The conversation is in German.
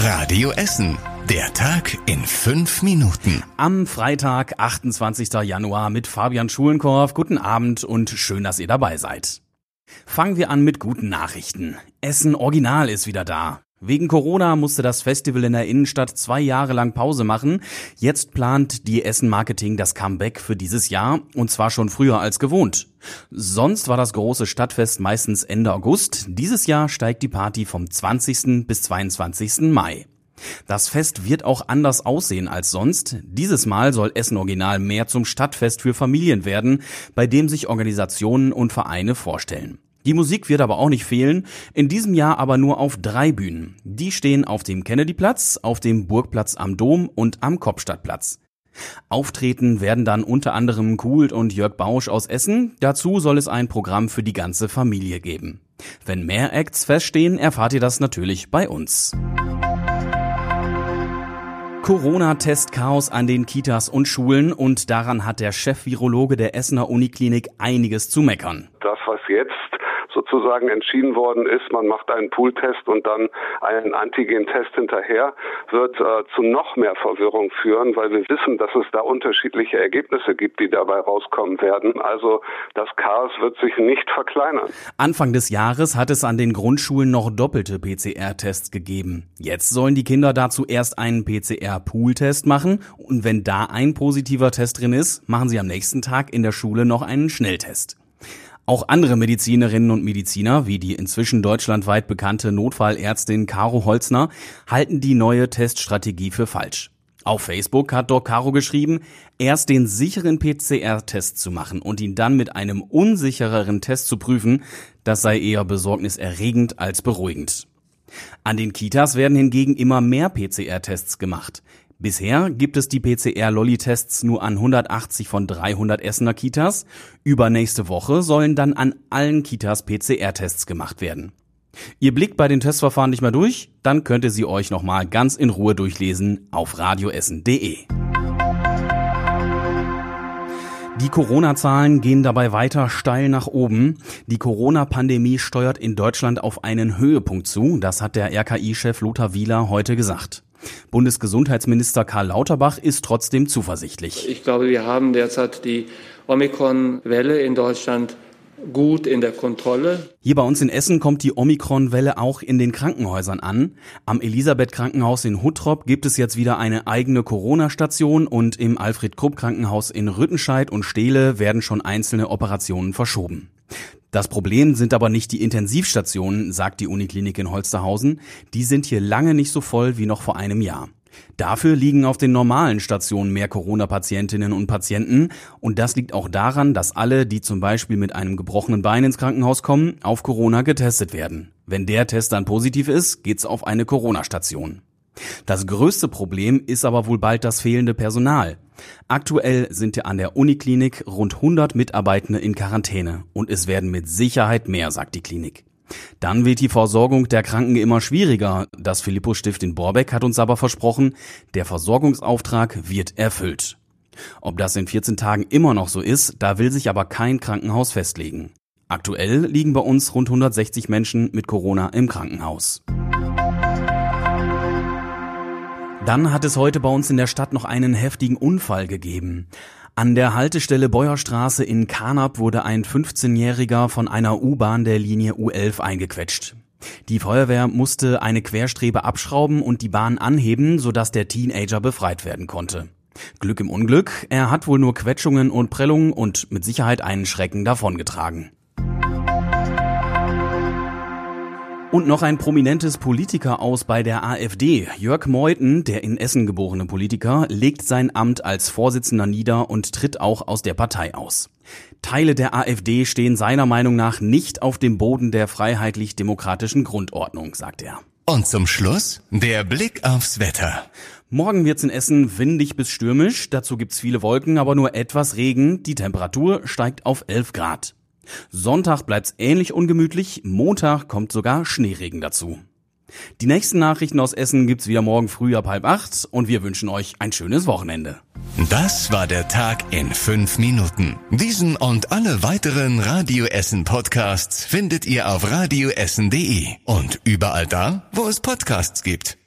Radio Essen. Der Tag in fünf Minuten. Am Freitag, 28. Januar mit Fabian Schulenkorf. Guten Abend und schön, dass ihr dabei seid. Fangen wir an mit guten Nachrichten. Essen Original ist wieder da. Wegen Corona musste das Festival in der Innenstadt zwei Jahre lang Pause machen. Jetzt plant die Essen Marketing das Comeback für dieses Jahr und zwar schon früher als gewohnt. Sonst war das große Stadtfest meistens Ende August. Dieses Jahr steigt die Party vom 20. bis 22. Mai. Das Fest wird auch anders aussehen als sonst. Dieses Mal soll Essen Original mehr zum Stadtfest für Familien werden, bei dem sich Organisationen und Vereine vorstellen. Die Musik wird aber auch nicht fehlen, in diesem Jahr aber nur auf drei Bühnen. Die stehen auf dem Kennedyplatz, auf dem Burgplatz am Dom und am Kopstadtplatz. Auftreten werden dann unter anderem Kult und Jörg Bausch aus Essen. Dazu soll es ein Programm für die ganze Familie geben. Wenn mehr Acts feststehen, erfahrt ihr das natürlich bei uns. Corona-Test-Chaos an den Kitas und Schulen und daran hat der Chef-Virologe der Essener Uniklinik einiges zu meckern. Das, was jetzt sozusagen entschieden worden ist, man macht einen Pooltest und dann einen Antigen-Test hinterher, wird äh, zu noch mehr Verwirrung führen, weil wir wissen, dass es da unterschiedliche Ergebnisse gibt, die dabei rauskommen werden. Also das Chaos wird sich nicht verkleinern. Anfang des Jahres hat es an den Grundschulen noch doppelte PCR-Tests gegeben. Jetzt sollen die Kinder dazu erst einen PCR-Pool-Test machen und wenn da ein positiver Test drin ist, machen sie am nächsten Tag in der Schule noch einen Schnelltest. Auch andere Medizinerinnen und Mediziner, wie die inzwischen deutschlandweit bekannte Notfallärztin Caro Holzner, halten die neue Teststrategie für falsch. Auf Facebook hat Doc Caro geschrieben, erst den sicheren PCR-Test zu machen und ihn dann mit einem unsichereren Test zu prüfen, das sei eher besorgniserregend als beruhigend. An den Kitas werden hingegen immer mehr PCR-Tests gemacht. Bisher gibt es die PCR-Lolli-Tests nur an 180 von 300 Essener Kitas. Übernächste Woche sollen dann an allen Kitas PCR-Tests gemacht werden. Ihr blickt bei den Testverfahren nicht mehr durch? Dann könnt ihr sie euch nochmal ganz in Ruhe durchlesen auf radioessen.de. Die Corona-Zahlen gehen dabei weiter steil nach oben. Die Corona-Pandemie steuert in Deutschland auf einen Höhepunkt zu. Das hat der RKI-Chef Lothar Wieler heute gesagt. Bundesgesundheitsminister Karl Lauterbach ist trotzdem zuversichtlich. Ich glaube, wir haben derzeit die Omikron-Welle in Deutschland gut in der Kontrolle. Hier bei uns in Essen kommt die Omikron-Welle auch in den Krankenhäusern an. Am Elisabeth-Krankenhaus in Huttrop gibt es jetzt wieder eine eigene Corona-Station und im Alfred-Krupp-Krankenhaus in Rüttenscheid und Steele werden schon einzelne Operationen verschoben. Das Problem sind aber nicht die Intensivstationen, sagt die Uniklinik in Holsterhausen. Die sind hier lange nicht so voll wie noch vor einem Jahr. Dafür liegen auf den normalen Stationen mehr Corona-Patientinnen und Patienten und das liegt auch daran, dass alle, die zum Beispiel mit einem gebrochenen Bein ins Krankenhaus kommen, auf Corona getestet werden. Wenn der Test dann positiv ist, geht's auf eine Corona-Station. Das größte Problem ist aber wohl bald das fehlende Personal. Aktuell sind ja an der Uniklinik rund 100 Mitarbeitende in Quarantäne und es werden mit Sicherheit mehr, sagt die Klinik. Dann wird die Versorgung der Kranken immer schwieriger. Das Philippus Stift in Borbeck hat uns aber versprochen, der Versorgungsauftrag wird erfüllt. Ob das in 14 Tagen immer noch so ist, da will sich aber kein Krankenhaus festlegen. Aktuell liegen bei uns rund 160 Menschen mit Corona im Krankenhaus. Dann hat es heute bei uns in der Stadt noch einen heftigen Unfall gegeben. An der Haltestelle Beuerstraße in Karnap wurde ein 15-Jähriger von einer U-Bahn der Linie U11 eingequetscht. Die Feuerwehr musste eine Querstrebe abschrauben und die Bahn anheben, sodass der Teenager befreit werden konnte. Glück im Unglück, er hat wohl nur Quetschungen und Prellungen und mit Sicherheit einen Schrecken davongetragen. Und noch ein prominentes Politiker aus bei der AfD. Jörg Meuthen, der in Essen geborene Politiker, legt sein Amt als Vorsitzender nieder und tritt auch aus der Partei aus. Teile der AfD stehen seiner Meinung nach nicht auf dem Boden der freiheitlich-demokratischen Grundordnung, sagt er. Und zum Schluss der Blick aufs Wetter. Morgen wird's in Essen windig bis stürmisch. Dazu gibt's viele Wolken, aber nur etwas Regen. Die Temperatur steigt auf 11 Grad. Sonntag bleibt's ähnlich ungemütlich, Montag kommt sogar Schneeregen dazu. Die nächsten Nachrichten aus Essen gibt's wieder morgen früh ab halb acht und wir wünschen euch ein schönes Wochenende. Das war der Tag in fünf Minuten. Diesen und alle weiteren Radio Essen Podcasts findet ihr auf radioessen.de und überall da, wo es Podcasts gibt.